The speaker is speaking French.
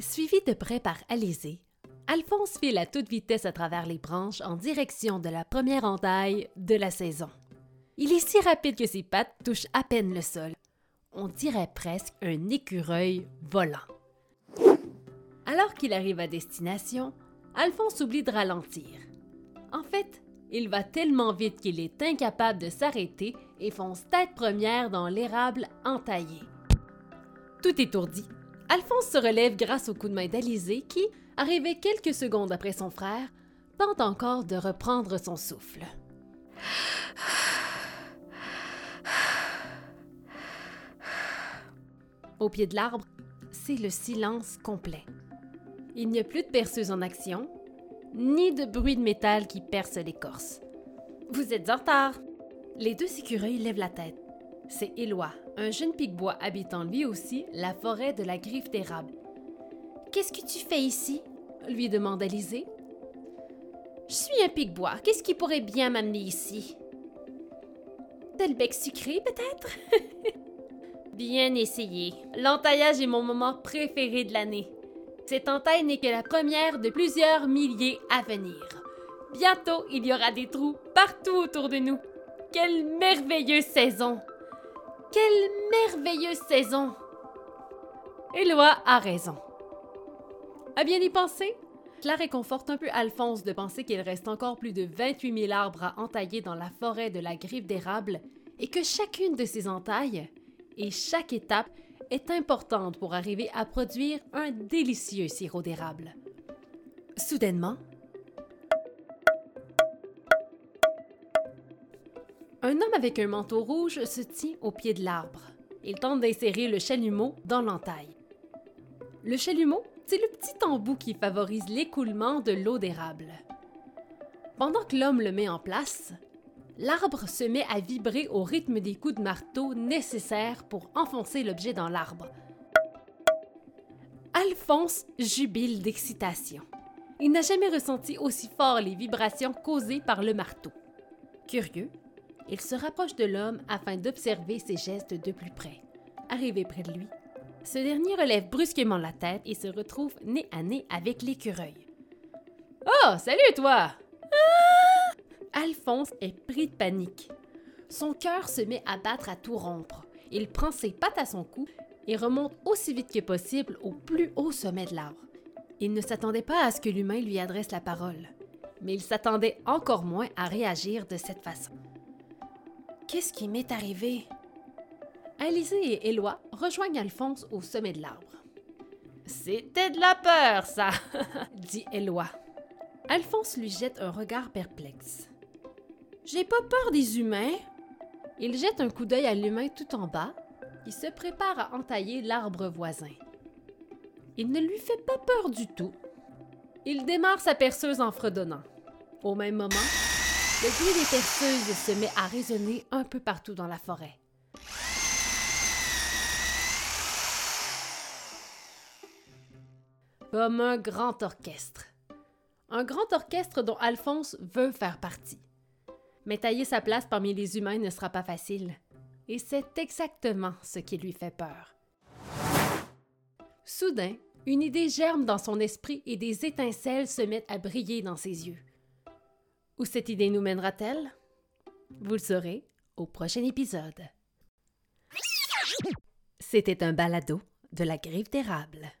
Suivi de près par Alizé, Alphonse file à toute vitesse à travers les branches en direction de la première entaille de la saison. Il est si rapide que ses pattes touchent à peine le sol. On dirait presque un écureuil volant. Alors qu'il arrive à destination, Alphonse oublie de ralentir. En fait, il va tellement vite qu'il est incapable de s'arrêter et fonce tête première dans l'érable entaillé. Tout étourdi, Alphonse se relève grâce au coup de main d'Alizé qui, arrivé quelques secondes après son frère, tente encore de reprendre son souffle. Au pied de l'arbre, c'est le silence complet. Il n'y a plus de perceuse en action, ni de bruit de métal qui perce l'écorce. Vous êtes en retard. Les deux écureuils lèvent la tête. C'est Éloi, un jeune pic-bois habitant lui aussi la forêt de la griffe d'érable. Qu'est-ce que tu fais ici? lui demande Alizé. Je suis un pic-bois. Qu'est-ce qui pourrait bien m'amener ici? Tel bec sucré, peut-être? bien essayé. L'entaillage est mon moment préféré de l'année. Cette entaille n'est que la première de plusieurs milliers à venir. Bientôt, il y aura des trous partout autour de nous. Quelle merveilleuse saison! Quelle merveilleuse saison! Éloi a raison. À bien y penser, cela réconforte un peu Alphonse de penser qu'il reste encore plus de 28 000 arbres à entailler dans la forêt de la griffe d'érable et que chacune de ces entailles et chaque étape est importante pour arriver à produire un délicieux sirop d'érable. Soudainement, un homme avec un manteau rouge se tient au pied de l'arbre. Il tente d'insérer le chalumeau dans l'entaille. Le chalumeau, c'est le petit embout qui favorise l'écoulement de l'eau d'érable. Pendant que l'homme le met en place, l'arbre se met à vibrer au rythme des coups de marteau nécessaires pour enfoncer l'objet dans l'arbre. Alphonse jubile d'excitation. Il n'a jamais ressenti aussi fort les vibrations causées par le marteau. Curieux, il se rapproche de l'homme afin d'observer ses gestes de plus près. Arrivé près de lui, ce dernier relève brusquement la tête et se retrouve nez à nez avec l'écureuil. Oh, salut toi! Alphonse est pris de panique. Son cœur se met à battre à tout rompre. Il prend ses pattes à son cou et remonte aussi vite que possible au plus haut sommet de l'arbre. Il ne s'attendait pas à ce que l'humain lui adresse la parole, mais il s'attendait encore moins à réagir de cette façon. Qu'est-ce qui m'est arrivé? Alizé et Éloi rejoignent Alphonse au sommet de l'arbre. C'était de la peur, ça, dit Éloi. Alphonse lui jette un regard perplexe. J'ai pas peur des humains. Il jette un coup d'œil à l'humain tout en bas, qui se prépare à entailler l'arbre voisin. Il ne lui fait pas peur du tout. Il démarre sa perceuse en fredonnant. Au même moment, le bruit des perceuses se met à résonner un peu partout dans la forêt. Comme un grand orchestre. Un grand orchestre dont Alphonse veut faire partie. Mais tailler sa place parmi les humains ne sera pas facile. Et c'est exactement ce qui lui fait peur. Soudain, une idée germe dans son esprit et des étincelles se mettent à briller dans ses yeux. Où cette idée nous mènera-t-elle? Vous le saurez au prochain épisode. C'était un balado de la griffe d'érable.